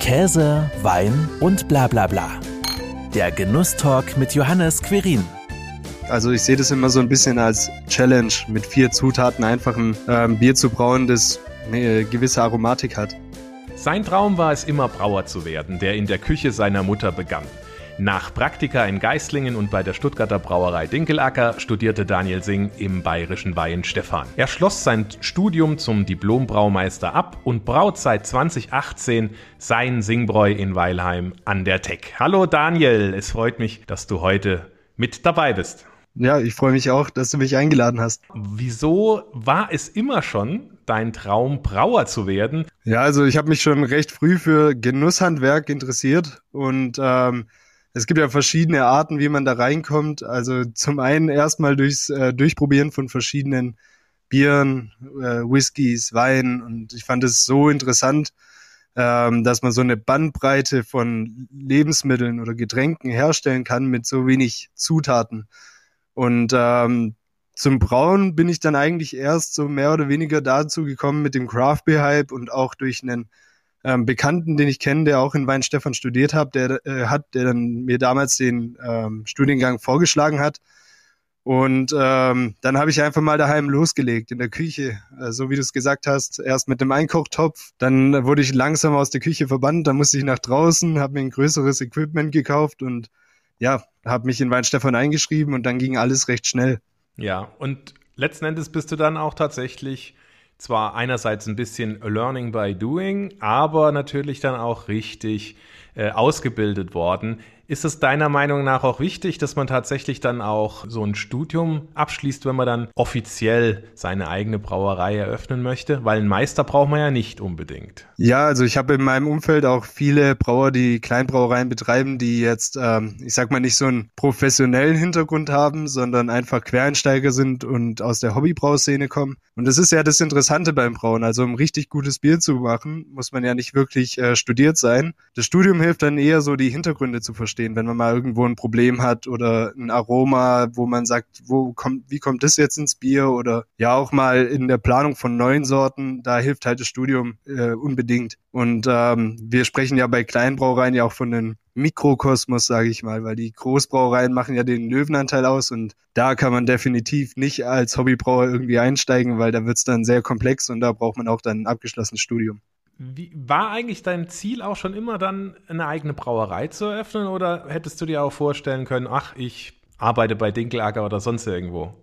Käse, Wein und bla bla bla. Der Genusstalk mit Johannes Querin. Also ich sehe das immer so ein bisschen als Challenge, mit vier Zutaten einfach ein ähm, Bier zu brauen, das eine gewisse Aromatik hat. Sein Traum war es immer Brauer zu werden, der in der Küche seiner Mutter begann. Nach Praktika in Geislingen und bei der Stuttgarter Brauerei Dinkelacker studierte Daniel Singh im bayerischen Weihenstephan. Er schloss sein Studium zum Diplombraumeister ab und braut seit 2018 sein Singbräu in Weilheim an der Tech. Hallo Daniel, es freut mich, dass du heute mit dabei bist. Ja, ich freue mich auch, dass du mich eingeladen hast. Wieso war es immer schon dein Traum, Brauer zu werden? Ja, also ich habe mich schon recht früh für Genusshandwerk interessiert und ähm, es gibt ja verschiedene Arten, wie man da reinkommt. Also zum einen erstmal durchs äh, Durchprobieren von verschiedenen Bieren, äh, Whiskys, Wein. Und ich fand es so interessant, ähm, dass man so eine Bandbreite von Lebensmitteln oder Getränken herstellen kann mit so wenig Zutaten. Und ähm, zum Brauen bin ich dann eigentlich erst so mehr oder weniger dazu gekommen mit dem Craft Beer Hype und auch durch einen ähm, Bekannten, den ich kenne, der auch in Weinstefan studiert hat, der äh, hat, der dann mir damals den ähm, Studiengang vorgeschlagen hat. Und ähm, dann habe ich einfach mal daheim losgelegt in der Küche, äh, so wie du es gesagt hast, erst mit dem Einkochtopf, dann wurde ich langsam aus der Küche verbannt, dann musste ich nach draußen, habe mir ein größeres Equipment gekauft und ja, habe mich in Weinstefan eingeschrieben und dann ging alles recht schnell. Ja, und letzten Endes bist du dann auch tatsächlich zwar einerseits ein bisschen Learning by Doing, aber natürlich dann auch richtig äh, ausgebildet worden. Ist es deiner Meinung nach auch wichtig, dass man tatsächlich dann auch so ein Studium abschließt, wenn man dann offiziell seine eigene Brauerei eröffnen möchte? Weil einen Meister braucht man ja nicht unbedingt. Ja, also ich habe in meinem Umfeld auch viele Brauer, die Kleinbrauereien betreiben, die jetzt, ähm, ich sag mal, nicht so einen professionellen Hintergrund haben, sondern einfach Quereinsteiger sind und aus der Hobbybrauszene kommen. Und das ist ja das Interessante beim Brauen. Also um richtig gutes Bier zu machen, muss man ja nicht wirklich äh, studiert sein. Das Studium hilft dann eher so, die Hintergründe zu verstehen wenn man mal irgendwo ein Problem hat oder ein Aroma, wo man sagt, wo kommt, wie kommt das jetzt ins Bier oder ja auch mal in der Planung von neuen Sorten, da hilft halt das Studium äh, unbedingt. Und ähm, wir sprechen ja bei Kleinbrauereien ja auch von einem Mikrokosmos, sage ich mal, weil die Großbrauereien machen ja den Löwenanteil aus und da kann man definitiv nicht als Hobbybrauer irgendwie einsteigen, weil da wird's dann sehr komplex und da braucht man auch dann ein abgeschlossenes Studium. Wie, war eigentlich dein Ziel auch schon immer dann eine eigene Brauerei zu eröffnen oder hättest du dir auch vorstellen können, ach, ich arbeite bei Dinkelacker oder sonst irgendwo?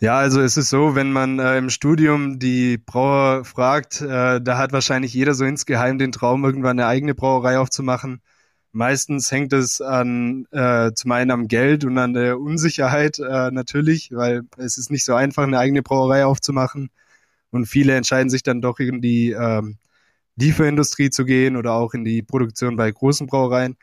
Ja, also es ist so, wenn man äh, im Studium die Brauer fragt, äh, da hat wahrscheinlich jeder so insgeheim den Traum, irgendwann eine eigene Brauerei aufzumachen. Meistens hängt es an äh, zum einen am Geld und an der Unsicherheit äh, natürlich, weil es ist nicht so einfach, eine eigene Brauerei aufzumachen. Und viele entscheiden sich dann doch in die ähm, Lieferindustrie zu gehen oder auch in die Produktion bei großen Brauereien.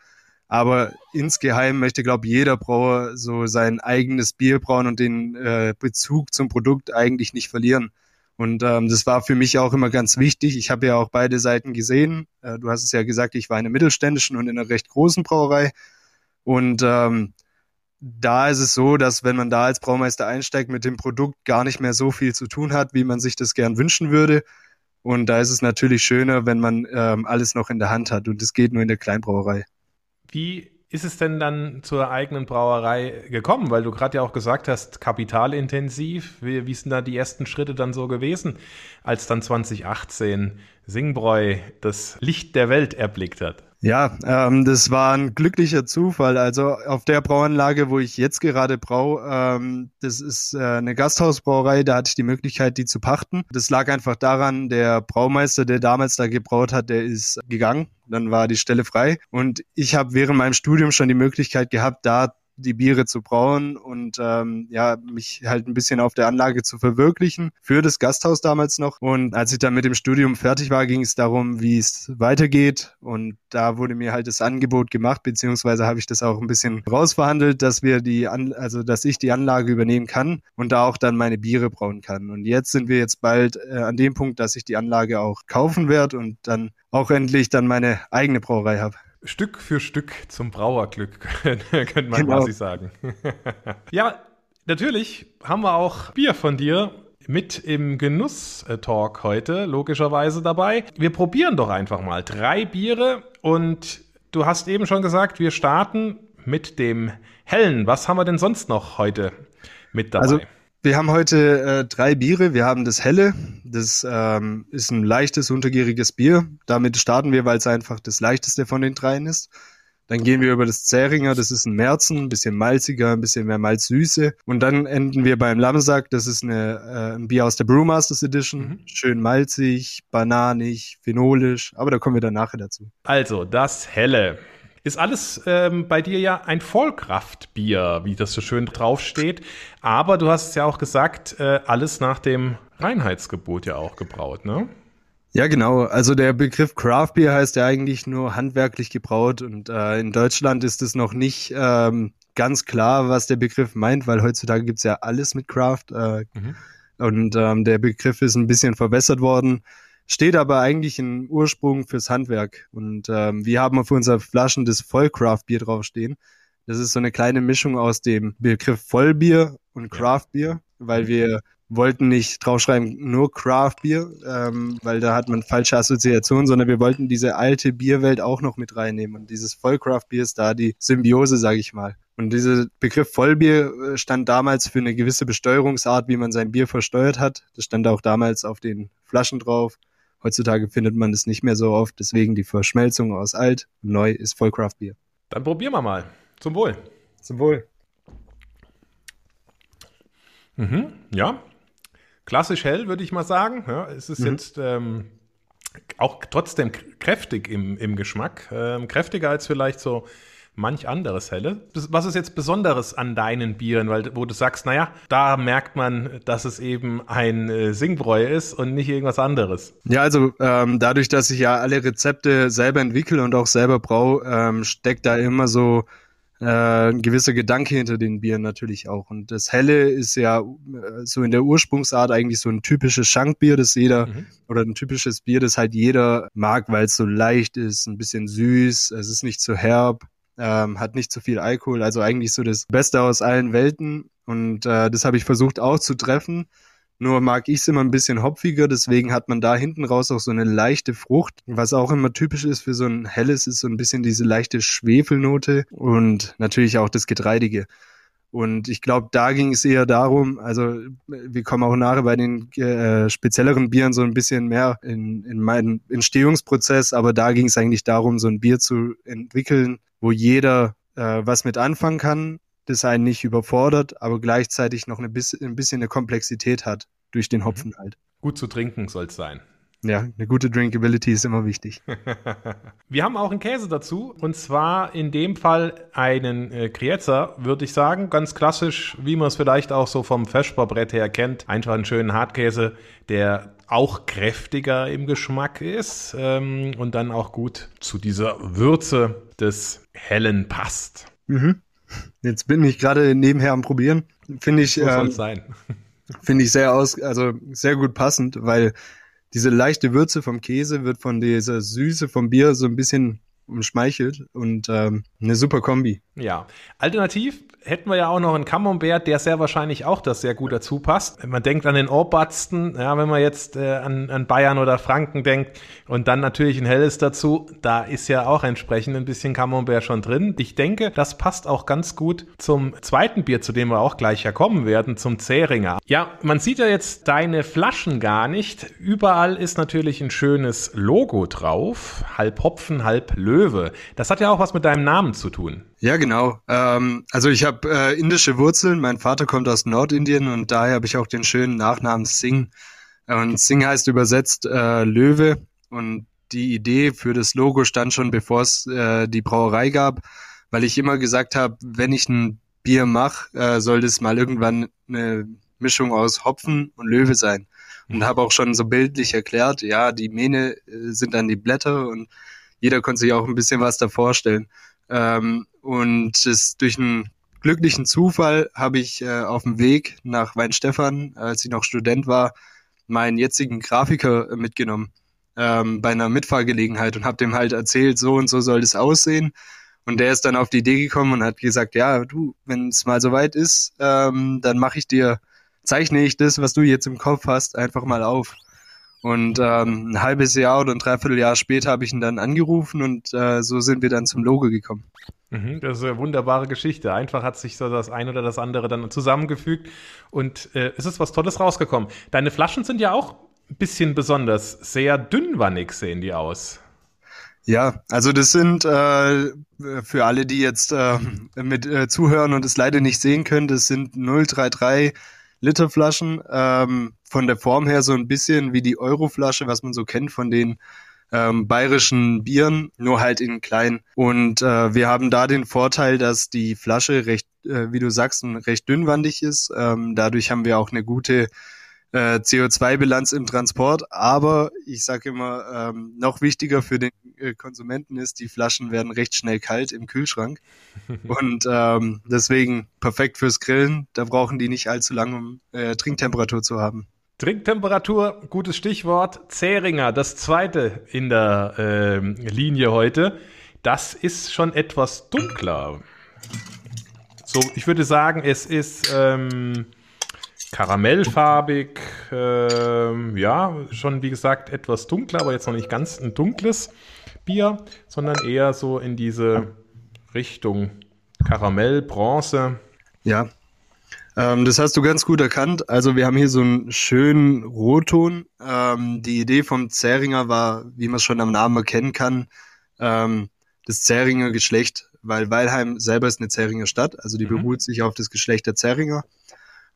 Aber insgeheim möchte, glaube ich, jeder Brauer so sein eigenes Bier brauen und den äh, Bezug zum Produkt eigentlich nicht verlieren. Und ähm, das war für mich auch immer ganz wichtig. Ich habe ja auch beide Seiten gesehen. Äh, du hast es ja gesagt, ich war in einer mittelständischen und in einer recht großen Brauerei. Und ähm, da ist es so, dass wenn man da als Braumeister einsteigt, mit dem Produkt gar nicht mehr so viel zu tun hat, wie man sich das gern wünschen würde. Und da ist es natürlich schöner, wenn man ähm, alles noch in der Hand hat. Und das geht nur in der Kleinbrauerei. Wie ist es denn dann zur eigenen Brauerei gekommen? Weil du gerade ja auch gesagt hast, kapitalintensiv. Wie, wie sind da die ersten Schritte dann so gewesen, als dann 2018 Singbräu das Licht der Welt erblickt hat? Ja, ähm, das war ein glücklicher Zufall. Also auf der Brauanlage, wo ich jetzt gerade brau, ähm, das ist äh, eine Gasthausbrauerei, da hatte ich die Möglichkeit, die zu pachten. Das lag einfach daran, der Braumeister, der damals da gebraut hat, der ist gegangen. Dann war die Stelle frei. Und ich habe während meinem Studium schon die Möglichkeit gehabt, da die Biere zu brauen und ähm, ja, mich halt ein bisschen auf der Anlage zu verwirklichen für das Gasthaus damals noch. Und als ich dann mit dem Studium fertig war, ging es darum, wie es weitergeht. Und da wurde mir halt das Angebot gemacht, beziehungsweise habe ich das auch ein bisschen rausverhandelt, dass wir die, An also dass ich die Anlage übernehmen kann und da auch dann meine Biere brauen kann. Und jetzt sind wir jetzt bald äh, an dem Punkt, dass ich die Anlage auch kaufen werde und dann auch endlich dann meine eigene Brauerei habe. Stück für Stück zum Brauerglück, könnte man genau. quasi sagen. ja, natürlich haben wir auch Bier von dir mit im Genuss-Talk heute, logischerweise dabei. Wir probieren doch einfach mal drei Biere und du hast eben schon gesagt, wir starten mit dem hellen. Was haben wir denn sonst noch heute mit dabei? Also wir haben heute äh, drei Biere. Wir haben das helle, das ähm, ist ein leichtes, untergieriges Bier. Damit starten wir, weil es einfach das leichteste von den dreien ist. Dann gehen wir über das Zähringer, das ist ein Märzen, ein bisschen malziger, ein bisschen mehr Malzsüße. Und dann enden wir beim Lamsack, das ist eine, äh, ein Bier aus der Brewmasters Edition. Mhm. Schön malzig, bananig, phenolisch, aber da kommen wir dann nachher dazu. Also, das Helle. Ist alles ähm, bei dir ja ein Vollkraftbier, wie das so schön draufsteht. Aber du hast es ja auch gesagt, äh, alles nach dem Reinheitsgebot ja auch gebraut, ne? Ja, genau. Also der Begriff Craft Beer heißt ja eigentlich nur handwerklich gebraut und äh, in Deutschland ist es noch nicht ähm, ganz klar, was der Begriff meint, weil heutzutage gibt's ja alles mit Craft äh, mhm. und ähm, der Begriff ist ein bisschen verbessert worden, steht aber eigentlich im Ursprung fürs Handwerk und ähm, wir haben auf unserer Flaschen das Vollcraft Bier draufstehen. Das ist so eine kleine Mischung aus dem Begriff Vollbier und Craft Beer, weil mhm. wir wollten nicht draufschreiben nur Craft Beer, ähm, weil da hat man falsche Assoziationen, sondern wir wollten diese alte Bierwelt auch noch mit reinnehmen. Und dieses Vollcraft Bier ist da die Symbiose, sage ich mal. Und dieser Begriff Vollbier äh, stand damals für eine gewisse Besteuerungsart, wie man sein Bier versteuert hat. Das stand auch damals auf den Flaschen drauf. Heutzutage findet man das nicht mehr so oft, deswegen die Verschmelzung aus alt und neu ist Vollcraft Bier. Dann probieren wir mal. Zum Wohl. Zum Wohl. Mhm, ja, klassisch hell, würde ich mal sagen. Ja, es ist mhm. jetzt ähm, auch trotzdem kräftig im, im Geschmack. Ähm, kräftiger als vielleicht so manch anderes helle. Was ist jetzt Besonderes an deinen Bieren, weil wo du sagst, naja, da merkt man, dass es eben ein äh, Singbräu ist und nicht irgendwas anderes. Ja, also ähm, dadurch, dass ich ja alle Rezepte selber entwickle und auch selber brau, ähm, steckt da immer so äh, ein gewisser Gedanke hinter den Bieren natürlich auch. Und das Helle ist ja äh, so in der Ursprungsart eigentlich so ein typisches Schankbier, das jeder, mhm. oder ein typisches Bier, das halt jeder mag, weil es so leicht ist, ein bisschen süß, es ist nicht zu herb, ähm, hat nicht zu viel Alkohol, also eigentlich so das Beste aus allen Welten. Und äh, das habe ich versucht auch zu treffen. Nur mag ich es immer ein bisschen hopfiger, deswegen hat man da hinten raus auch so eine leichte Frucht. Was auch immer typisch ist für so ein helles, ist so ein bisschen diese leichte Schwefelnote und natürlich auch das Getreidige. Und ich glaube, da ging es eher darum, also wir kommen auch nachher bei den äh, spezielleren Bieren so ein bisschen mehr in, in meinen Entstehungsprozess, aber da ging es eigentlich darum, so ein Bier zu entwickeln, wo jeder äh, was mit anfangen kann, das einen nicht überfordert, aber gleichzeitig noch eine bisschen, ein bisschen eine Komplexität hat durch den mhm. Hopfen halt. Gut zu trinken soll es sein. Ja, eine gute Drinkability ist immer wichtig. Wir haben auch einen Käse dazu und zwar in dem Fall einen äh, Kriezer, würde ich sagen. Ganz klassisch, wie man es vielleicht auch so vom Feschbarbrett her kennt. Einfach einen schönen Hartkäse, der auch kräftiger im Geschmack ist ähm, und dann auch gut zu dieser Würze des Hellen passt. Mhm. Jetzt bin ich gerade nebenher am Probieren. Finde ich, so ähm, sein. finde ich sehr aus, also sehr gut passend, weil diese leichte Würze vom Käse wird von dieser Süße vom Bier so ein bisschen umschmeichelt und ähm, eine super Kombi. Ja. Alternativ hätten wir ja auch noch einen Camembert, der sehr wahrscheinlich auch das sehr gut dazu passt. Man denkt an den Ohrbatzen, ja, wenn man jetzt äh, an, an Bayern oder Franken denkt und dann natürlich ein helles dazu, da ist ja auch entsprechend ein bisschen Camembert schon drin. Ich denke, das passt auch ganz gut zum zweiten Bier, zu dem wir auch gleich ja kommen werden, zum Zähringer. Ja, man sieht ja jetzt deine Flaschen gar nicht. Überall ist natürlich ein schönes Logo drauf. Halb Hopfen, halb Löwe. Das hat ja auch was mit deinem Namen zu tun. Ja, genau. Ähm, also ich habe äh, indische Wurzeln. Mein Vater kommt aus Nordindien und daher habe ich auch den schönen Nachnamen Singh. Und Singh heißt übersetzt äh, Löwe. Und die Idee für das Logo stand schon, bevor es äh, die Brauerei gab, weil ich immer gesagt habe, wenn ich ein Bier mache, äh, soll das mal irgendwann eine Mischung aus Hopfen und Löwe sein. Und habe auch schon so bildlich erklärt, ja, die Mähne äh, sind dann die Blätter und jeder konnte sich auch ein bisschen was da vorstellen. Ähm, und es durch einen glücklichen Zufall habe ich äh, auf dem Weg nach Weinstefan, als ich noch Student war, meinen jetzigen Grafiker äh, mitgenommen ähm, bei einer Mitfahrgelegenheit und habe dem halt erzählt, so und so soll das aussehen. Und der ist dann auf die Idee gekommen und hat gesagt, ja, du, wenn es mal soweit ist, ähm, dann mache ich dir zeichne ich das, was du jetzt im Kopf hast, einfach mal auf. Und ähm, ein halbes Jahr oder ein Dreivierteljahr später habe ich ihn dann angerufen und äh, so sind wir dann zum Logo gekommen. Mhm, das ist eine wunderbare Geschichte. Einfach hat sich so das eine oder das andere dann zusammengefügt und äh, es ist was Tolles rausgekommen. Deine Flaschen sind ja auch ein bisschen besonders. Sehr dünnwannig sehen die aus. Ja, also das sind äh, für alle, die jetzt äh, mit äh, zuhören und es leider nicht sehen können, das sind 033 Liter Flaschen. Ähm, von der Form her so ein bisschen wie die Euroflasche, was man so kennt von den ähm, bayerischen Bieren, nur halt in klein. Und äh, wir haben da den Vorteil, dass die Flasche recht, äh, wie du sagst, recht dünnwandig ist. Ähm, dadurch haben wir auch eine gute äh, CO2-Bilanz im Transport. Aber ich sage immer, ähm, noch wichtiger für den äh, Konsumenten ist, die Flaschen werden recht schnell kalt im Kühlschrank. Und ähm, deswegen perfekt fürs Grillen. Da brauchen die nicht allzu lange, um äh, Trinktemperatur zu haben. Trinktemperatur, gutes Stichwort. Zähringer, das zweite in der äh, Linie heute. Das ist schon etwas dunkler. So, ich würde sagen, es ist ähm, karamellfarbig, äh, ja, schon wie gesagt etwas dunkler, aber jetzt noch nicht ganz ein dunkles Bier, sondern eher so in diese Richtung Karamell, Bronze. Ja, ähm, das hast du ganz gut erkannt. Also wir haben hier so einen schönen Rotton. Ähm, die Idee vom Zähringer war, wie man es schon am Namen erkennen kann, ähm, das Zähringer Geschlecht, weil Weilheim selber ist eine Zähringer Stadt, also die mhm. beruht sich auf das Geschlecht der Zähringer.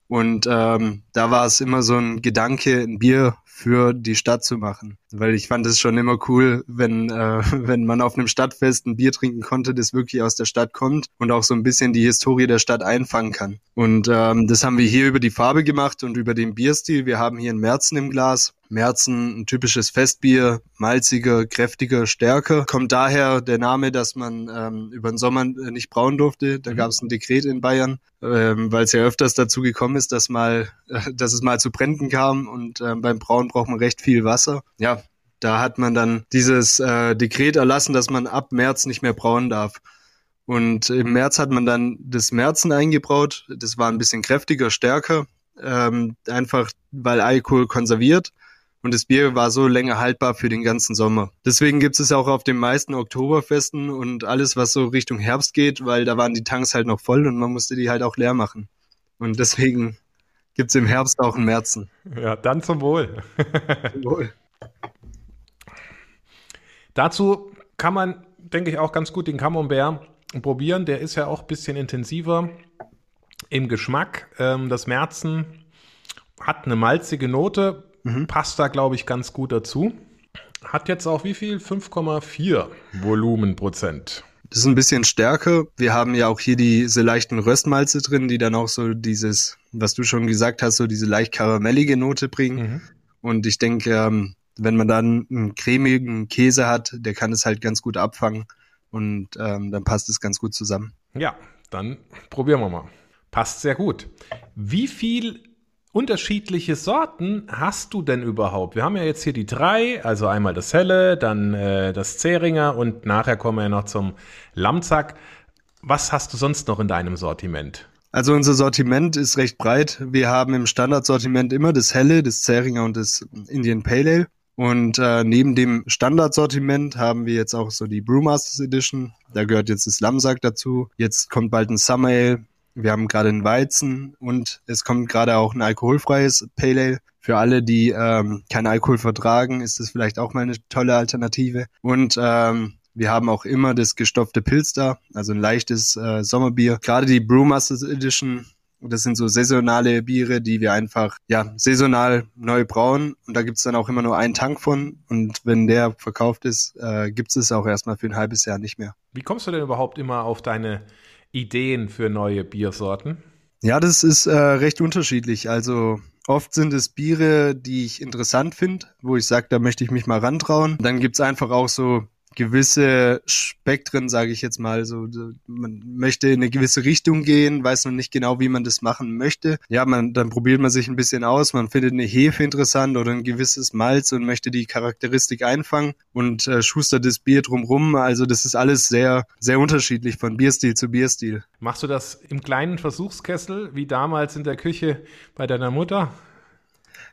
Und ähm, da war es immer so ein Gedanke, ein Bier für die Stadt zu machen. Weil ich fand es schon immer cool, wenn, äh, wenn man auf einem Stadtfest ein Bier trinken konnte, das wirklich aus der Stadt kommt und auch so ein bisschen die Historie der Stadt einfangen kann. Und ähm, das haben wir hier über die Farbe gemacht und über den Bierstil. Wir haben hier einen Merzen im Glas. Merzen, ein typisches Festbier, malziger, kräftiger, stärker. Kommt daher der Name, dass man ähm, über den Sommer nicht brauen durfte. Da mhm. gab es ein Dekret in Bayern, ähm, weil es ja öfters dazu gekommen ist, dass mal, äh, dass es mal zu Bränden kam und ähm, beim Brauen braucht man recht viel Wasser. Ja, da hat man dann dieses äh, Dekret erlassen, dass man ab März nicht mehr brauen darf. Und im März hat man dann das Märzen eingebraut. Das war ein bisschen kräftiger, stärker, ähm, einfach weil Alkohol konserviert. Und das Bier war so länger haltbar für den ganzen Sommer. Deswegen gibt es auch auf den meisten Oktoberfesten und alles, was so Richtung Herbst geht, weil da waren die Tanks halt noch voll und man musste die halt auch leer machen. Und deswegen gibt es im Herbst auch einen Märzen. Ja, dann zum Wohl. zum Wohl. Dazu kann man, denke ich, auch ganz gut den Camembert probieren. Der ist ja auch ein bisschen intensiver im Geschmack. Ähm, das Märzen hat eine malzige Note, mhm. passt da, glaube ich, ganz gut dazu. Hat jetzt auch wie viel? 5,4 Volumenprozent. Das ist ein bisschen stärker. Wir haben ja auch hier diese leichten Röstmalze drin, die dann auch so dieses, was du schon gesagt hast, so diese leicht karamellige Note bringen. Mhm. Und ich denke, ähm, wenn man dann einen cremigen Käse hat, der kann es halt ganz gut abfangen und ähm, dann passt es ganz gut zusammen. Ja, dann probieren wir mal. Passt sehr gut. Wie viel unterschiedliche Sorten hast du denn überhaupt? Wir haben ja jetzt hier die drei, also einmal das Helle, dann äh, das Zähringer und nachher kommen wir ja noch zum Lamzack. Was hast du sonst noch in deinem Sortiment? Also unser Sortiment ist recht breit. Wir haben im Standardsortiment immer das Helle, das Zähringer und das Indian Pale Ale. Und äh, neben dem Standardsortiment haben wir jetzt auch so die Brewmasters Edition. Da gehört jetzt das Lamsack dazu. Jetzt kommt bald ein Summer Ale. Wir haben gerade einen Weizen und es kommt gerade auch ein alkoholfreies Pale Ale. Für alle, die ähm, keinen Alkohol vertragen, ist das vielleicht auch mal eine tolle Alternative. Und ähm, wir haben auch immer das gestopfte Pilz da, also ein leichtes äh, Sommerbier. Gerade die Brewmasters Edition das sind so saisonale Biere, die wir einfach ja saisonal neu brauen. Und da gibt's dann auch immer nur einen Tank von. Und wenn der verkauft ist, äh, gibt es auch erstmal für ein halbes Jahr nicht mehr. Wie kommst du denn überhaupt immer auf deine Ideen für neue Biersorten? Ja, das ist äh, recht unterschiedlich. Also oft sind es Biere, die ich interessant finde, wo ich sage, da möchte ich mich mal rantrauen. Dann gibt's einfach auch so gewisse Spektren, sage ich jetzt mal. So, man möchte in eine gewisse Richtung gehen, weiß noch nicht genau, wie man das machen möchte. Ja, man, dann probiert man sich ein bisschen aus. Man findet eine Hefe interessant oder ein gewisses Malz und möchte die Charakteristik einfangen und äh, schustert das Bier drumrum. Also das ist alles sehr, sehr unterschiedlich von Bierstil zu Bierstil. Machst du das im kleinen Versuchskessel, wie damals in der Küche bei deiner Mutter?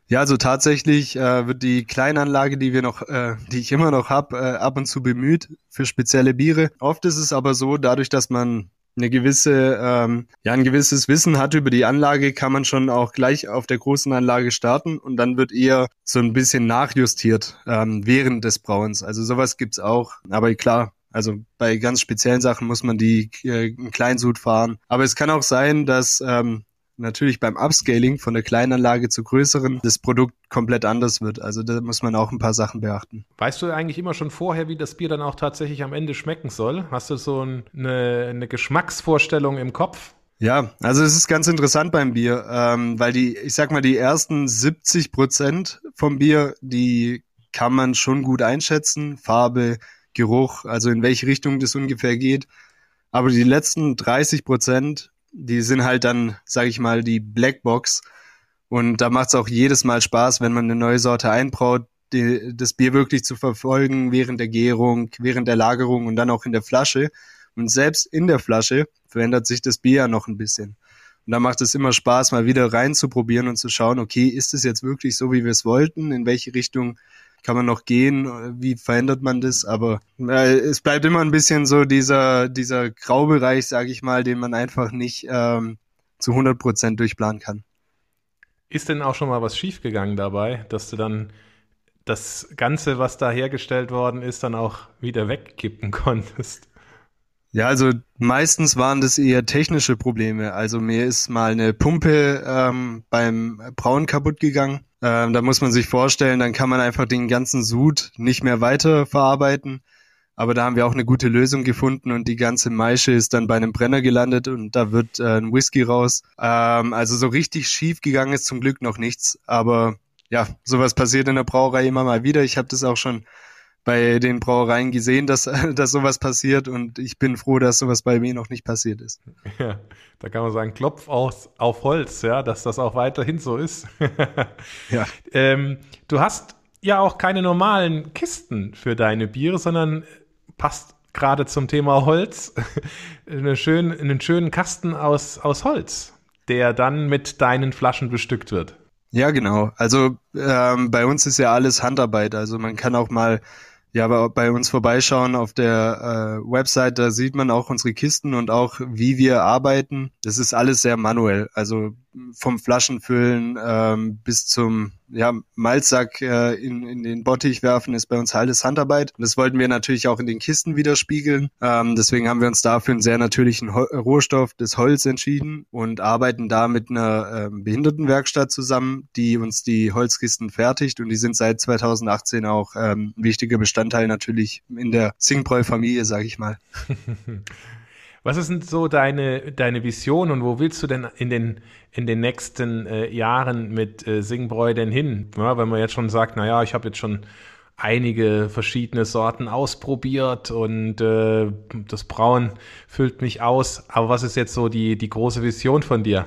Ja, also tatsächlich äh, wird die Kleinanlage, die wir noch, äh, die ich immer noch habe, äh, ab und zu bemüht für spezielle Biere. Oft ist es aber so, dadurch, dass man eine gewisse, ähm, ja, ein gewisses Wissen hat über die Anlage, kann man schon auch gleich auf der großen Anlage starten und dann wird eher so ein bisschen nachjustiert ähm, während des Brauens. Also sowas gibt's auch. Aber klar, also bei ganz speziellen Sachen muss man die äh, in Kleinsud fahren. Aber es kann auch sein, dass ähm, natürlich beim Upscaling von der kleinen Anlage zur größeren das Produkt komplett anders wird. Also da muss man auch ein paar Sachen beachten. Weißt du eigentlich immer schon vorher, wie das Bier dann auch tatsächlich am Ende schmecken soll? Hast du so eine, eine Geschmacksvorstellung im Kopf? Ja, also es ist ganz interessant beim Bier, ähm, weil die, ich sag mal, die ersten 70 Prozent vom Bier, die kann man schon gut einschätzen. Farbe, Geruch, also in welche Richtung das ungefähr geht. Aber die letzten 30 Prozent die sind halt dann, sage ich mal, die Blackbox. Und da macht es auch jedes Mal Spaß, wenn man eine neue Sorte einbraut, die, das Bier wirklich zu verfolgen während der Gärung, während der Lagerung und dann auch in der Flasche. Und selbst in der Flasche verändert sich das Bier ja noch ein bisschen. Und da macht es immer Spaß, mal wieder reinzuprobieren und zu schauen, okay, ist es jetzt wirklich so, wie wir es wollten? In welche Richtung kann man noch gehen, wie verändert man das, aber äh, es bleibt immer ein bisschen so dieser, dieser Graubereich, sage ich mal, den man einfach nicht ähm, zu 100 Prozent durchplanen kann. Ist denn auch schon mal was schiefgegangen dabei, dass du dann das Ganze, was da hergestellt worden ist, dann auch wieder wegkippen konntest? Ja, also meistens waren das eher technische Probleme. Also mir ist mal eine Pumpe ähm, beim Brauen kaputt gegangen ähm, da muss man sich vorstellen, dann kann man einfach den ganzen Sud nicht mehr weiter verarbeiten. Aber da haben wir auch eine gute Lösung gefunden und die ganze Maische ist dann bei einem Brenner gelandet und da wird äh, ein Whisky raus. Ähm, also so richtig schief gegangen ist zum Glück noch nichts. Aber ja, sowas passiert in der Brauerei immer mal wieder. Ich habe das auch schon bei den Brauereien gesehen, dass, dass sowas passiert und ich bin froh, dass sowas bei mir noch nicht passiert ist. Ja, da kann man sagen, Klopf auf, auf Holz, ja, dass das auch weiterhin so ist. ja. Ähm, du hast ja auch keine normalen Kisten für deine Biere, sondern passt gerade zum Thema Holz eine schön, einen schönen Kasten aus, aus Holz, der dann mit deinen Flaschen bestückt wird. Ja, genau. Also ähm, bei uns ist ja alles Handarbeit. Also man kann auch mal ja, bei uns vorbeischauen auf der äh, Website, da sieht man auch unsere Kisten und auch wie wir arbeiten. Das ist alles sehr manuell. Also vom Flaschenfüllen ähm, bis zum ja, Malzsack äh, in, in den Bottich werfen ist bei uns alles Handarbeit. Und das wollten wir natürlich auch in den Kisten widerspiegeln. Ähm, deswegen haben wir uns dafür einen sehr natürlichen Ho Rohstoff des Holz entschieden und arbeiten da mit einer ähm, Behindertenwerkstatt zusammen, die uns die Holzkisten fertigt. Und die sind seit 2018 auch ähm, ein wichtiger Bestandteil natürlich in der Singbräu-Familie, sage ich mal. Was ist denn so deine, deine Vision und wo willst du denn in den, in den nächsten äh, Jahren mit äh, Singbräu denn hin? Ja, wenn man jetzt schon sagt, naja, ich habe jetzt schon einige verschiedene Sorten ausprobiert und äh, das Brauen füllt mich aus. Aber was ist jetzt so die, die große Vision von dir?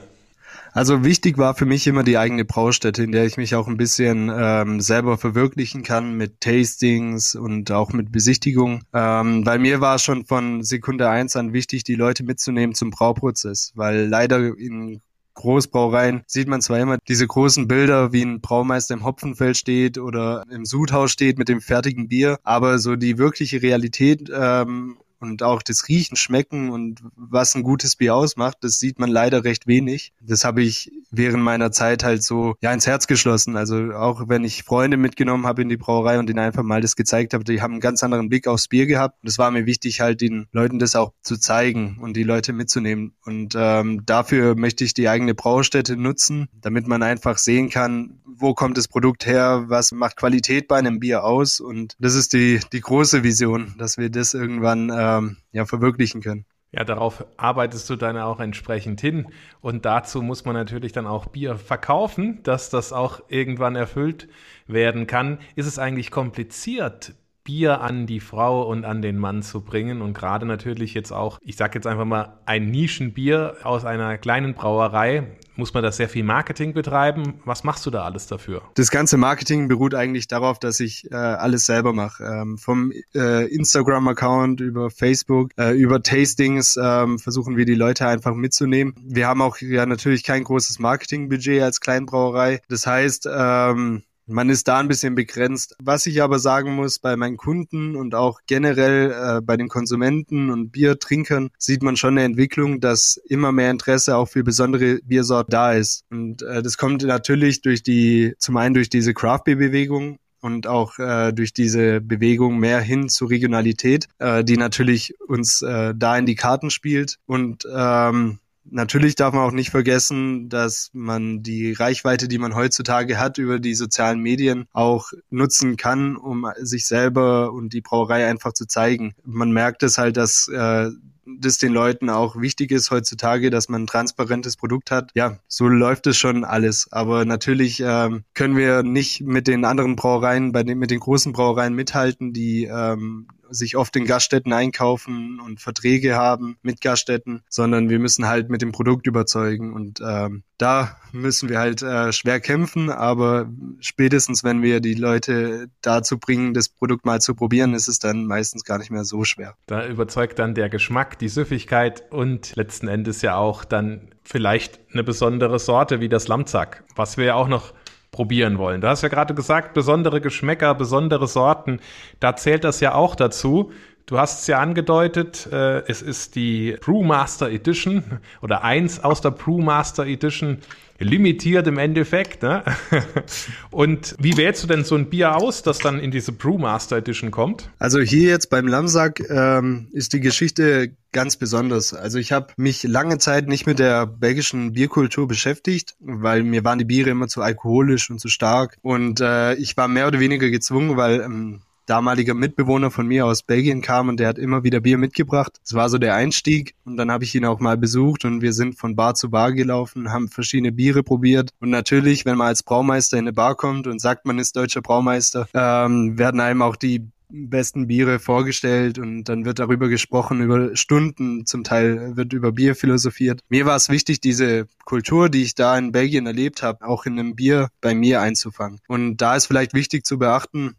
Also wichtig war für mich immer die eigene Braustätte, in der ich mich auch ein bisschen ähm, selber verwirklichen kann mit Tastings und auch mit Besichtigung. Ähm, weil mir war schon von Sekunde eins an wichtig, die Leute mitzunehmen zum Brauprozess, weil leider in Großbrauereien sieht man zwar immer diese großen Bilder, wie ein Braumeister im Hopfenfeld steht oder im Sudhaus steht mit dem fertigen Bier, aber so die wirkliche Realität ähm, und auch das Riechen, Schmecken und was ein gutes Bier ausmacht, das sieht man leider recht wenig. Das habe ich während meiner Zeit halt so ja ins Herz geschlossen. Also auch wenn ich Freunde mitgenommen habe in die Brauerei und ihnen einfach mal das gezeigt habe, die haben einen ganz anderen Blick aufs Bier gehabt. Und es war mir wichtig, halt den Leuten das auch zu zeigen und die Leute mitzunehmen. Und ähm, dafür möchte ich die eigene Braustätte nutzen, damit man einfach sehen kann, wo kommt das Produkt her, was macht Qualität bei einem Bier aus. Und das ist die, die große Vision, dass wir das irgendwann ähm, ja, verwirklichen können. Ja, darauf arbeitest du dann auch entsprechend hin. Und dazu muss man natürlich dann auch Bier verkaufen, dass das auch irgendwann erfüllt werden kann. Ist es eigentlich kompliziert, Bier an die Frau und an den Mann zu bringen und gerade natürlich jetzt auch, ich sage jetzt einfach mal, ein Nischenbier aus einer kleinen Brauerei muss man da sehr viel Marketing betreiben? Was machst du da alles dafür? Das ganze Marketing beruht eigentlich darauf, dass ich äh, alles selber mache. Ähm, vom äh, Instagram-Account über Facebook, äh, über Tastings ähm, versuchen wir die Leute einfach mitzunehmen. Wir haben auch ja natürlich kein großes Marketingbudget als Kleinbrauerei. Das heißt, ähm, man ist da ein bisschen begrenzt. Was ich aber sagen muss, bei meinen Kunden und auch generell äh, bei den Konsumenten und Biertrinkern sieht man schon eine Entwicklung, dass immer mehr Interesse auch für besondere Biersorten da ist. Und äh, das kommt natürlich durch die, zum einen durch diese Craft Beer Bewegung, und auch äh, durch diese Bewegung mehr hin zur Regionalität, äh, die natürlich uns äh, da in die Karten spielt. Und ähm, Natürlich darf man auch nicht vergessen, dass man die Reichweite, die man heutzutage hat über die sozialen Medien, auch nutzen kann, um sich selber und die Brauerei einfach zu zeigen. Man merkt es halt, dass äh, das den Leuten auch wichtig ist heutzutage, dass man ein transparentes Produkt hat. Ja, so läuft es schon alles. Aber natürlich ähm, können wir nicht mit den anderen Brauereien, bei den, mit den großen Brauereien mithalten, die ähm, sich oft in Gaststätten einkaufen und Verträge haben mit Gaststätten, sondern wir müssen halt mit dem Produkt überzeugen und ähm, da müssen wir halt äh, schwer kämpfen, aber spätestens wenn wir die Leute dazu bringen, das Produkt mal zu probieren, ist es dann meistens gar nicht mehr so schwer. Da überzeugt dann der Geschmack, die Süffigkeit und letzten Endes ja auch dann vielleicht eine besondere Sorte wie das Lamzack, was wir ja auch noch probieren wollen. Du hast ja gerade gesagt, besondere Geschmäcker, besondere Sorten. Da zählt das ja auch dazu. Du hast es ja angedeutet, äh, es ist die Brewmaster Edition oder eins aus der Brewmaster Edition limitiert im Endeffekt. Ne? Und wie wählst du denn so ein Bier aus, das dann in diese Brewmaster Edition kommt? Also hier jetzt beim Lamsack ähm, ist die Geschichte ganz besonders. Also ich habe mich lange Zeit nicht mit der belgischen Bierkultur beschäftigt, weil mir waren die Biere immer zu alkoholisch und zu stark. Und äh, ich war mehr oder weniger gezwungen, weil ähm, damaliger Mitbewohner von mir aus Belgien kam und der hat immer wieder Bier mitgebracht. Das war so der Einstieg und dann habe ich ihn auch mal besucht und wir sind von Bar zu Bar gelaufen, haben verschiedene Biere probiert und natürlich, wenn man als Braumeister in eine Bar kommt und sagt, man ist deutscher Braumeister, ähm, werden einem auch die besten Biere vorgestellt und dann wird darüber gesprochen, über Stunden, zum Teil wird über Bier philosophiert. Mir war es wichtig, diese Kultur, die ich da in Belgien erlebt habe, auch in einem Bier bei mir einzufangen. Und da ist vielleicht wichtig zu beachten,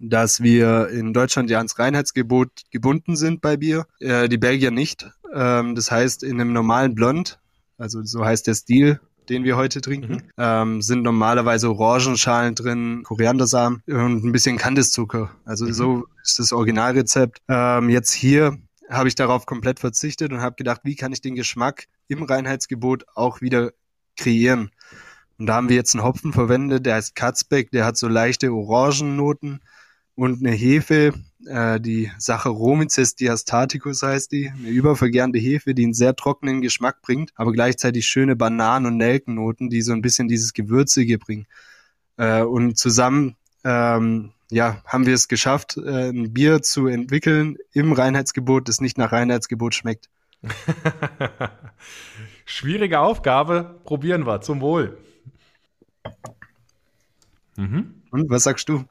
dass wir in Deutschland ja ans Reinheitsgebot gebunden sind bei Bier, äh, die Belgier nicht. Ähm, das heißt, in einem normalen Blond, also so heißt der Stil, den wir heute trinken, mhm. ähm, sind normalerweise Orangenschalen drin, Koriandersamen und ein bisschen Kandiszucker. Also mhm. so ist das Originalrezept. Ähm, jetzt hier habe ich darauf komplett verzichtet und habe gedacht, wie kann ich den Geschmack im Reinheitsgebot auch wieder kreieren. Und da haben wir jetzt einen Hopfen verwendet, der heißt Katzbeck, der hat so leichte Orangennoten, und eine Hefe, äh, die Saccharomyces diastaticus heißt die, eine übervergärende Hefe, die einen sehr trockenen Geschmack bringt, aber gleichzeitig schöne Bananen- und Nelkennoten, die so ein bisschen dieses Gewürzige bringen. Äh, und zusammen ähm, ja, haben wir es geschafft, äh, ein Bier zu entwickeln im Reinheitsgebot, das nicht nach Reinheitsgebot schmeckt. Schwierige Aufgabe, probieren wir, zum Wohl. Mhm. Und was sagst du?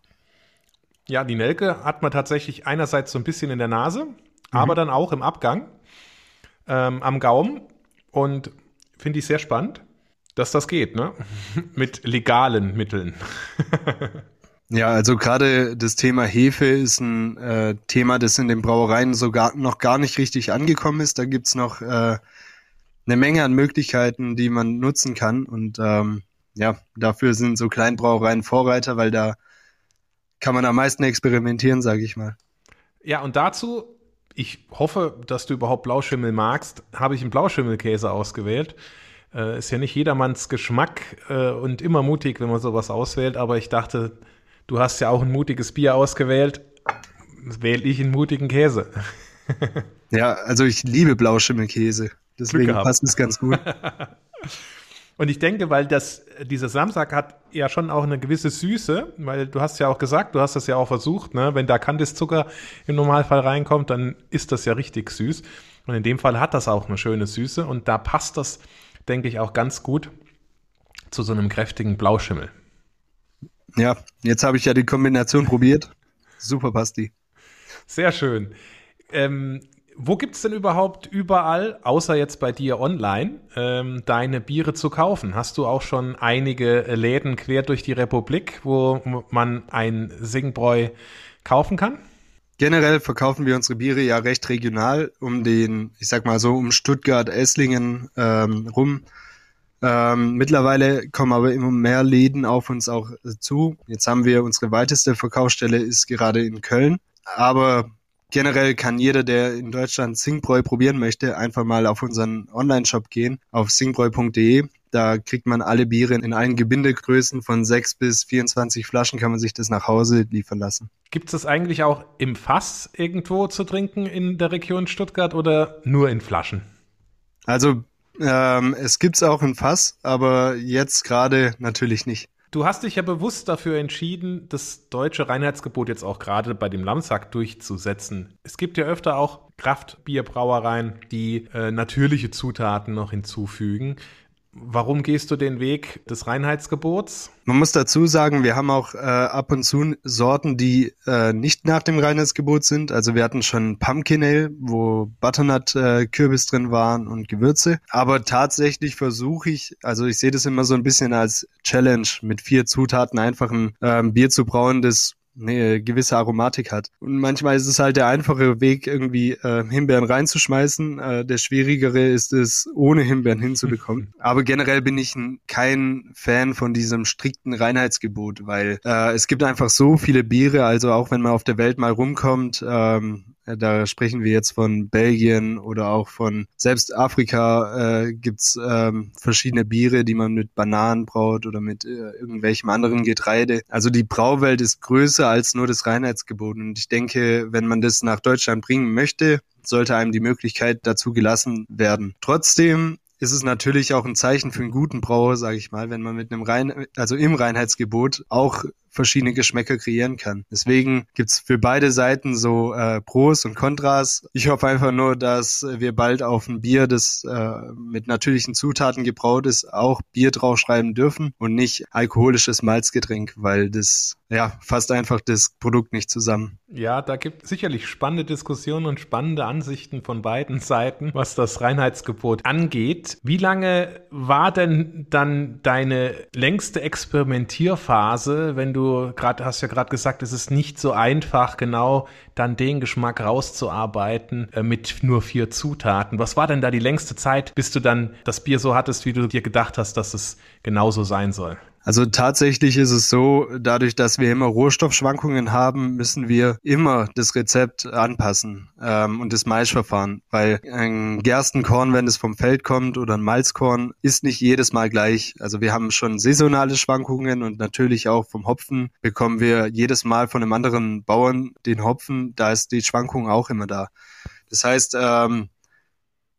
Ja, die Nelke hat man tatsächlich einerseits so ein bisschen in der Nase, mhm. aber dann auch im Abgang ähm, am Gaumen. Und finde ich sehr spannend, dass das geht, ne? Mit legalen Mitteln. ja, also gerade das Thema Hefe ist ein äh, Thema, das in den Brauereien sogar noch gar nicht richtig angekommen ist. Da gibt's noch äh, eine Menge an Möglichkeiten, die man nutzen kann. Und ähm, ja, dafür sind so Kleinbrauereien Vorreiter, weil da kann man am meisten experimentieren, sage ich mal. Ja, und dazu, ich hoffe, dass du überhaupt Blauschimmel magst, habe ich einen Blauschimmelkäse ausgewählt. Äh, ist ja nicht jedermanns Geschmack äh, und immer mutig, wenn man sowas auswählt, aber ich dachte, du hast ja auch ein mutiges Bier ausgewählt, wähle ich einen mutigen Käse. ja, also ich liebe Blauschimmelkäse. Deswegen passt es ganz gut. Und ich denke, weil das, dieser Samstag hat ja schon auch eine gewisse Süße, weil du hast ja auch gesagt, du hast das ja auch versucht, ne? wenn da Kandiszucker im Normalfall reinkommt, dann ist das ja richtig süß. Und in dem Fall hat das auch eine schöne Süße und da passt das, denke ich, auch ganz gut zu so einem kräftigen Blauschimmel. Ja, jetzt habe ich ja die Kombination probiert. super passt die. Sehr schön. Ähm, wo gibt es denn überhaupt überall, außer jetzt bei dir online, ähm, deine Biere zu kaufen? Hast du auch schon einige Läden quer durch die Republik, wo man ein Singbräu kaufen kann? Generell verkaufen wir unsere Biere ja recht regional um den, ich sag mal so, um Stuttgart, Esslingen ähm, rum. Ähm, mittlerweile kommen aber immer mehr Läden auf uns auch zu. Jetzt haben wir unsere weiteste Verkaufsstelle ist gerade in Köln. Aber generell kann jeder, der in Deutschland Singbräu probieren möchte, einfach mal auf unseren Online-Shop gehen, auf singbräu.de. Da kriegt man alle Biere in allen Gebindegrößen von 6 bis 24 Flaschen, kann man sich das nach Hause liefern lassen. Gibt es das eigentlich auch im Fass irgendwo zu trinken in der Region Stuttgart oder nur in Flaschen? Also ähm, es gibt es auch in Fass, aber jetzt gerade natürlich nicht. Du hast dich ja bewusst dafür entschieden, das deutsche Reinheitsgebot jetzt auch gerade bei dem Lamsack durchzusetzen. Es gibt ja öfter auch Kraftbierbrauereien, die äh, natürliche Zutaten noch hinzufügen. Warum gehst du den Weg des Reinheitsgebots? Man muss dazu sagen, wir haben auch äh, ab und zu Sorten, die äh, nicht nach dem Reinheitsgebot sind. Also wir hatten schon Pumpkin Ale, wo Butternut äh, drin waren und Gewürze. Aber tatsächlich versuche ich, also ich sehe das immer so ein bisschen als Challenge, mit vier Zutaten einfach ein ähm, Bier zu brauen, das eine gewisse Aromatik hat. Und manchmal ist es halt der einfache Weg, irgendwie äh, Himbeeren reinzuschmeißen. Äh, der schwierigere ist es, ohne Himbeeren hinzubekommen. Aber generell bin ich ein, kein Fan von diesem strikten Reinheitsgebot, weil äh, es gibt einfach so viele Biere, also auch wenn man auf der Welt mal rumkommt, ähm, da sprechen wir jetzt von Belgien oder auch von selbst Afrika äh, gibt's ähm, verschiedene Biere, die man mit Bananen braut oder mit äh, irgendwelchem anderen Getreide. Also die Brauwelt ist größer als nur das Reinheitsgebot. Und ich denke, wenn man das nach Deutschland bringen möchte, sollte einem die Möglichkeit dazu gelassen werden. Trotzdem ist es natürlich auch ein Zeichen für einen guten Brauer, sage ich mal, wenn man mit einem Rein, also im Reinheitsgebot auch verschiedene Geschmäcker kreieren kann. Deswegen gibt's für beide Seiten so äh, Pros und Kontras. Ich hoffe einfach nur, dass wir bald auf ein Bier, das äh, mit natürlichen Zutaten gebraut ist, auch Bier draufschreiben dürfen und nicht alkoholisches Malzgetränk, weil das ja fasst einfach das Produkt nicht zusammen. Ja, da gibt sicherlich spannende Diskussionen und spannende Ansichten von beiden Seiten, was das Reinheitsgebot angeht. Wie lange war denn dann deine längste Experimentierphase, wenn du gerade hast ja gerade gesagt, es ist nicht so einfach, genau dann den Geschmack rauszuarbeiten äh, mit nur vier Zutaten. Was war denn da die längste Zeit, bis du dann das Bier so hattest, wie du dir gedacht hast, dass es genauso sein soll? Also tatsächlich ist es so, dadurch, dass wir immer Rohstoffschwankungen haben, müssen wir immer das Rezept anpassen ähm, und das Maischverfahren, weil ein Gerstenkorn, wenn es vom Feld kommt oder ein Malzkorn, ist nicht jedes Mal gleich. Also wir haben schon saisonale Schwankungen und natürlich auch vom Hopfen bekommen wir jedes Mal von einem anderen Bauern den Hopfen, da ist die Schwankung auch immer da. Das heißt, ähm,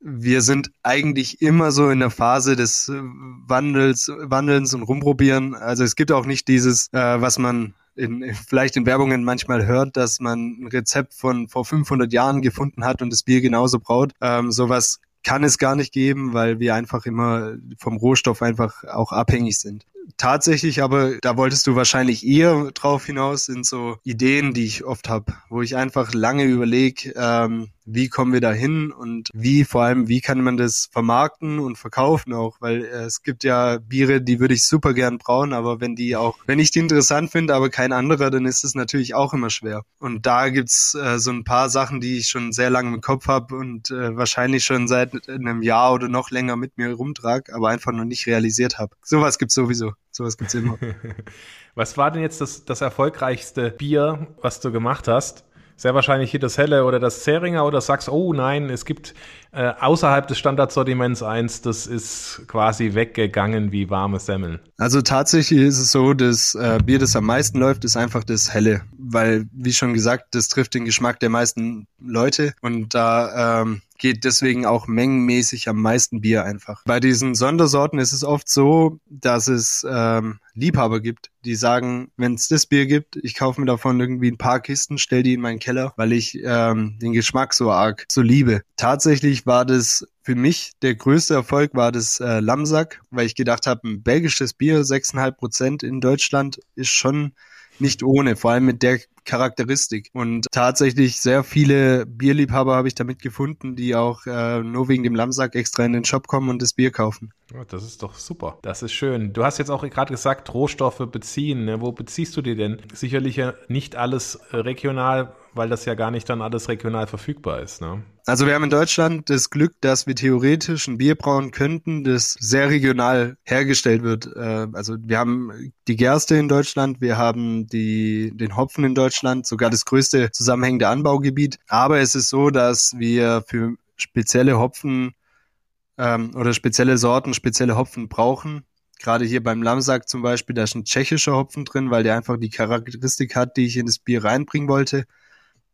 wir sind eigentlich immer so in der Phase des Wandels, Wandelns und Rumprobieren. Also es gibt auch nicht dieses, äh, was man in, vielleicht in Werbungen manchmal hört, dass man ein Rezept von vor 500 Jahren gefunden hat und das Bier genauso braut. Ähm, sowas kann es gar nicht geben, weil wir einfach immer vom Rohstoff einfach auch abhängig sind tatsächlich, aber da wolltest du wahrscheinlich eher drauf hinaus, sind so Ideen, die ich oft habe, wo ich einfach lange überlege, ähm, wie kommen wir da hin und wie vor allem, wie kann man das vermarkten und verkaufen auch, weil äh, es gibt ja Biere, die würde ich super gern brauen, aber wenn die auch, wenn ich die interessant finde, aber kein anderer, dann ist es natürlich auch immer schwer. Und da gibt's äh, so ein paar Sachen, die ich schon sehr lange im Kopf habe und äh, wahrscheinlich schon seit einem Jahr oder noch länger mit mir rumtrag, aber einfach noch nicht realisiert habe. Sowas gibt's sowieso. Sowas gibt's immer. was war denn jetzt das, das erfolgreichste Bier, was du gemacht hast? Sehr wahrscheinlich hier das Helle oder das Zeringer oder sagst, oh nein, es gibt äh, außerhalb des Standardsortiments eins, das ist quasi weggegangen wie warme Semmeln. Also tatsächlich ist es so, das äh, Bier, das am meisten läuft, ist einfach das Helle, weil, wie schon gesagt, das trifft den Geschmack der meisten Leute und da ähm, geht deswegen auch mengenmäßig am meisten Bier einfach. Bei diesen Sondersorten ist es oft so, dass es ähm, Liebhaber gibt, die sagen, wenn es das Bier gibt, ich kaufe mir davon irgendwie ein paar Kisten, stell die in meinen Keller, weil ich ähm, den Geschmack so arg so liebe. Tatsächlich war das für mich der größte Erfolg war das äh, Lamsack, weil ich gedacht habe, ein belgisches Bier, 6,5 Prozent in Deutschland ist schon nicht ohne, vor allem mit der Charakteristik. Und tatsächlich sehr viele Bierliebhaber habe ich damit gefunden, die auch äh, nur wegen dem Lammsack extra in den Shop kommen und das Bier kaufen. Das ist doch super. Das ist schön. Du hast jetzt auch gerade gesagt, Rohstoffe beziehen. Ne? Wo beziehst du die denn? Sicherlich ja nicht alles regional weil das ja gar nicht dann alles regional verfügbar ist. Ne? Also wir haben in Deutschland das Glück, dass wir theoretisch ein Bier brauen könnten, das sehr regional hergestellt wird. Äh, also wir haben die Gerste in Deutschland, wir haben die, den Hopfen in Deutschland, sogar das größte zusammenhängende Anbaugebiet. Aber es ist so, dass wir für spezielle Hopfen ähm, oder spezielle Sorten spezielle Hopfen brauchen. Gerade hier beim Lamsack zum Beispiel, da ist ein tschechischer Hopfen drin, weil der einfach die Charakteristik hat, die ich in das Bier reinbringen wollte.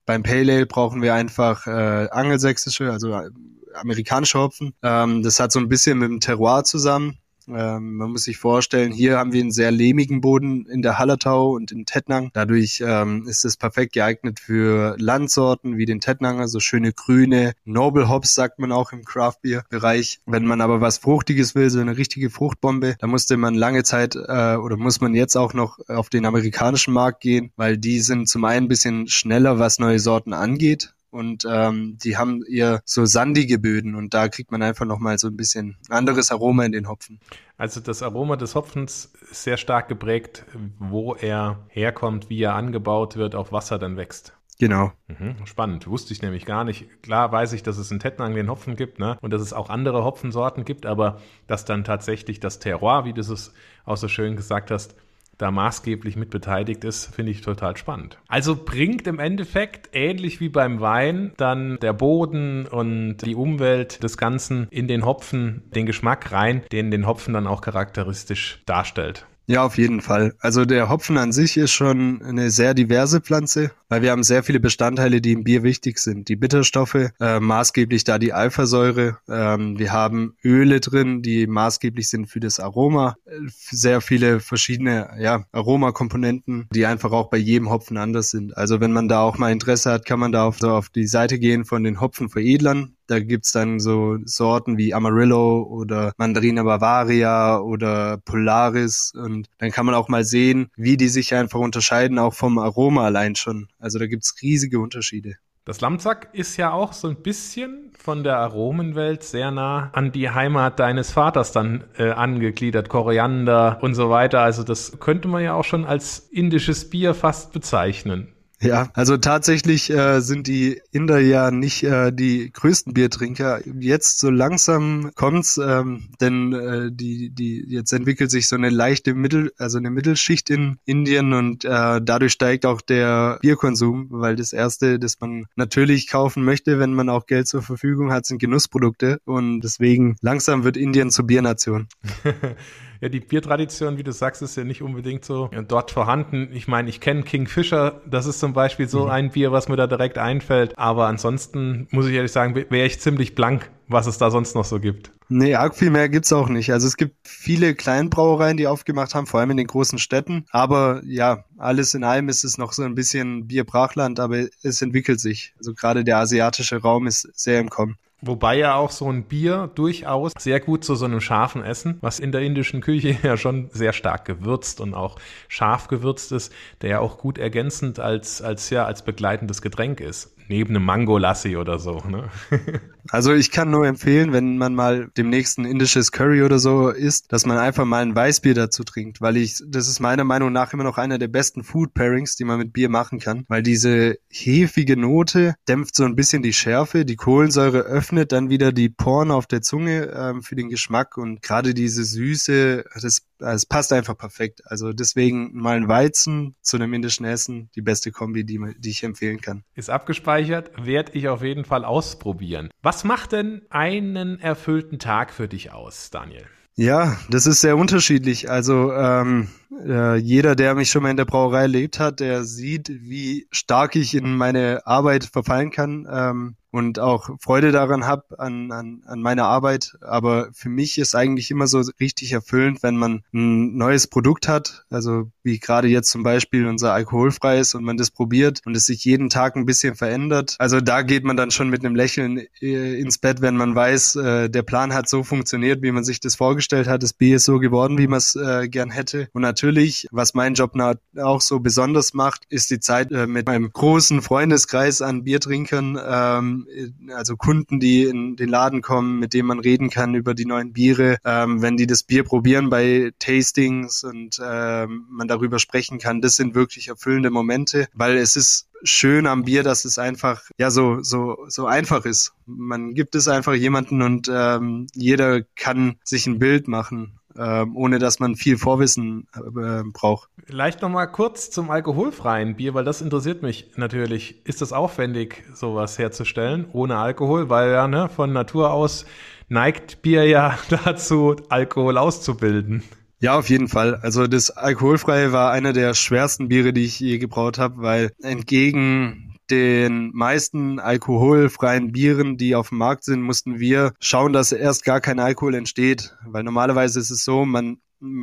Beim Pale Ale brauchen wir einfach äh, angelsächsische, also äh, amerikanische Hopfen. Ähm, das hat so ein bisschen mit dem Terroir zusammen. Ähm, man muss sich vorstellen, hier haben wir einen sehr lehmigen Boden in der Hallertau und in Tettnang. Dadurch ähm, ist es perfekt geeignet für Landsorten wie den Tettnanger, so schöne grüne Noble Hops sagt man auch im Craft Beer Bereich. Wenn man aber was Fruchtiges will, so eine richtige Fruchtbombe, da musste man lange Zeit äh, oder muss man jetzt auch noch auf den amerikanischen Markt gehen, weil die sind zum einen ein bisschen schneller, was neue Sorten angeht und ähm, die haben eher so sandige Böden und da kriegt man einfach nochmal so ein bisschen anderes Aroma in den Hopfen. Also das Aroma des Hopfens ist sehr stark geprägt, wo er herkommt, wie er angebaut wird, auf was er dann wächst. Genau. Mhm, spannend. Wusste ich nämlich gar nicht. Klar weiß ich, dass es in Tettnang den Hopfen gibt, ne? Und dass es auch andere Hopfensorten gibt, aber dass dann tatsächlich das Terroir, wie du es auch so schön gesagt hast, da maßgeblich mit beteiligt ist, finde ich total spannend. Also bringt im Endeffekt, ähnlich wie beim Wein, dann der Boden und die Umwelt des Ganzen in den Hopfen den Geschmack rein, den den Hopfen dann auch charakteristisch darstellt. Ja, auf jeden Fall. Also der Hopfen an sich ist schon eine sehr diverse Pflanze, weil wir haben sehr viele Bestandteile, die im Bier wichtig sind. Die Bitterstoffe, äh, maßgeblich da die Alphasäure. Ähm, wir haben Öle drin, die maßgeblich sind für das Aroma. Sehr viele verschiedene ja, Aromakomponenten, die einfach auch bei jedem Hopfen anders sind. Also wenn man da auch mal Interesse hat, kann man da auf, so auf die Seite gehen von den Hopfenveredlern. Da gibt's dann so Sorten wie Amarillo oder Mandarina Bavaria oder Polaris und dann kann man auch mal sehen, wie die sich einfach unterscheiden, auch vom Aroma allein schon. Also da gibt's riesige Unterschiede. Das Lammsack ist ja auch so ein bisschen von der Aromenwelt sehr nah an die Heimat deines Vaters dann äh, angegliedert, Koriander und so weiter. Also das könnte man ja auch schon als indisches Bier fast bezeichnen. Ja, also tatsächlich äh, sind die Inder ja nicht äh, die größten Biertrinker. Jetzt so langsam kommt's, ähm, denn äh, die die jetzt entwickelt sich so eine leichte Mittel, also eine Mittelschicht in Indien und äh, dadurch steigt auch der Bierkonsum, weil das erste, das man natürlich kaufen möchte, wenn man auch Geld zur Verfügung hat, sind Genussprodukte und deswegen langsam wird Indien zur Biernation. ja, die Biertradition, wie du sagst, ist ja nicht unbedingt so dort vorhanden. Ich meine, ich kenne Kingfisher, das ist zum Beispiel so mhm. ein Bier, was mir da direkt einfällt. Aber ansonsten muss ich ehrlich sagen, wäre ich ziemlich blank, was es da sonst noch so gibt. Nee, arg viel mehr gibt's auch nicht. Also es gibt viele Kleinbrauereien, die aufgemacht haben, vor allem in den großen Städten. Aber ja, alles in allem ist es noch so ein bisschen Bierbrachland, aber es entwickelt sich. Also gerade der asiatische Raum ist sehr im Kommen. Wobei ja auch so ein Bier durchaus sehr gut zu so einem scharfen Essen, was in der indischen Küche ja schon sehr stark gewürzt und auch scharf gewürzt ist, der ja auch gut ergänzend als, als ja, als begleitendes Getränk ist neben einem Mango-Lassi oder so. Ne? Also ich kann nur empfehlen, wenn man mal demnächst ein indisches Curry oder so isst, dass man einfach mal ein Weißbier dazu trinkt, weil ich, das ist meiner Meinung nach immer noch einer der besten Food Pairings, die man mit Bier machen kann, weil diese hefige Note dämpft so ein bisschen die Schärfe, die Kohlensäure öffnet dann wieder die Poren auf der Zunge ähm, für den Geschmack und gerade diese Süße, das es passt einfach perfekt. Also deswegen mal ein Weizen zu einem indischen Essen, die beste Kombi, die, die ich empfehlen kann. Ist abgespeichert, werde ich auf jeden Fall ausprobieren. Was macht denn einen erfüllten Tag für dich aus, Daniel? Ja, das ist sehr unterschiedlich. Also ähm, äh, jeder, der mich schon mal in der Brauerei erlebt hat, der sieht, wie stark ich in meine Arbeit verfallen kann. Ähm, und auch Freude daran habe an, an, an meiner Arbeit. Aber für mich ist eigentlich immer so richtig erfüllend, wenn man ein neues Produkt hat, also wie gerade jetzt zum Beispiel unser alkoholfreies und man das probiert und es sich jeden Tag ein bisschen verändert. Also da geht man dann schon mit einem Lächeln äh, ins Bett, wenn man weiß, äh, der Plan hat so funktioniert, wie man sich das vorgestellt hat. Das Bier ist so geworden, wie man es äh, gern hätte. Und natürlich, was mein Job auch so besonders macht, ist die Zeit mit meinem großen Freundeskreis an Biertrinkern, ähm, also Kunden, die in den Laden kommen, mit denen man reden kann über die neuen Biere, ähm, wenn die das Bier probieren bei Tastings und ähm, man darüber sprechen kann. Das sind wirklich erfüllende Momente, weil es ist schön am Bier, dass es einfach ja so so so einfach ist. Man gibt es einfach jemanden und ähm, jeder kann sich ein Bild machen. Ähm, ohne dass man viel Vorwissen äh, braucht. Vielleicht noch mal kurz zum alkoholfreien Bier, weil das interessiert mich natürlich. Ist das aufwendig, sowas herzustellen ohne Alkohol? Weil ja ne, von Natur aus neigt Bier ja dazu, Alkohol auszubilden. Ja, auf jeden Fall. Also das Alkoholfreie war einer der schwersten Biere, die ich je gebraut habe, weil entgegen den meisten alkoholfreien Bieren, die auf dem Markt sind, mussten wir schauen, dass erst gar kein Alkohol entsteht. Weil normalerweise ist es so, man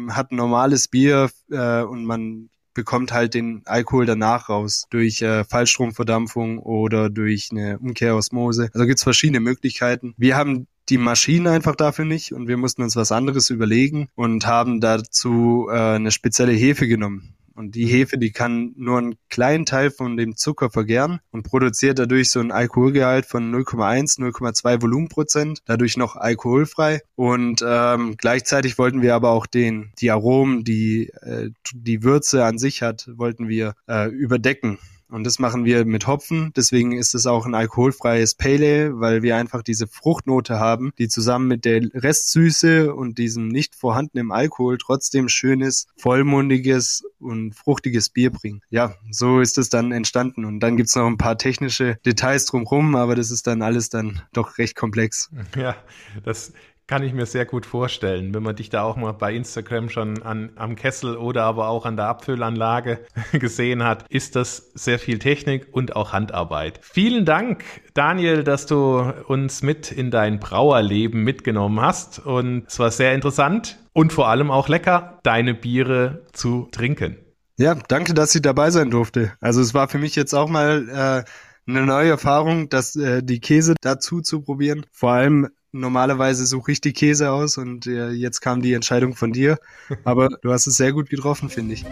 hat ein normales Bier äh, und man bekommt halt den Alkohol danach raus durch äh, Fallstromverdampfung oder durch eine Umkehrosmose. Also gibt's verschiedene Möglichkeiten. Wir haben die Maschinen einfach dafür nicht und wir mussten uns was anderes überlegen und haben dazu äh, eine spezielle Hefe genommen. Und die Hefe, die kann nur einen kleinen Teil von dem Zucker vergären und produziert dadurch so ein Alkoholgehalt von 0,1, 0,2 Volumenprozent, dadurch noch alkoholfrei. Und ähm, gleichzeitig wollten wir aber auch den, die Aromen, die äh, die Würze an sich hat, wollten wir äh, überdecken. Und das machen wir mit Hopfen. Deswegen ist es auch ein alkoholfreies Pale Ale, weil wir einfach diese Fruchtnote haben, die zusammen mit der Restsüße und diesem nicht vorhandenen Alkohol trotzdem schönes, vollmundiges und fruchtiges Bier bringen. Ja, so ist es dann entstanden. Und dann gibt's noch ein paar technische Details drumherum, aber das ist dann alles dann doch recht komplex. Ja, das kann ich mir sehr gut vorstellen, wenn man dich da auch mal bei Instagram schon an, am Kessel oder aber auch an der Abfüllanlage gesehen hat, ist das sehr viel Technik und auch Handarbeit. Vielen Dank, Daniel, dass du uns mit in dein Brauerleben mitgenommen hast und es war sehr interessant und vor allem auch lecker, deine Biere zu trinken. Ja, danke, dass ich dabei sein durfte. Also es war für mich jetzt auch mal äh, eine neue Erfahrung, dass äh, die Käse dazu zu probieren. Vor allem normalerweise suche ich die Käse aus und äh, jetzt kam die Entscheidung von dir. Aber du hast es sehr gut getroffen, finde ich.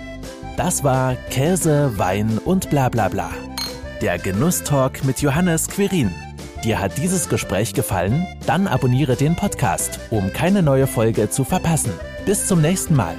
Das war Käse, Wein und bla bla bla. Der Genusstalk mit Johannes Quirin. Dir hat dieses Gespräch gefallen? Dann abonniere den Podcast, um keine neue Folge zu verpassen. Bis zum nächsten Mal.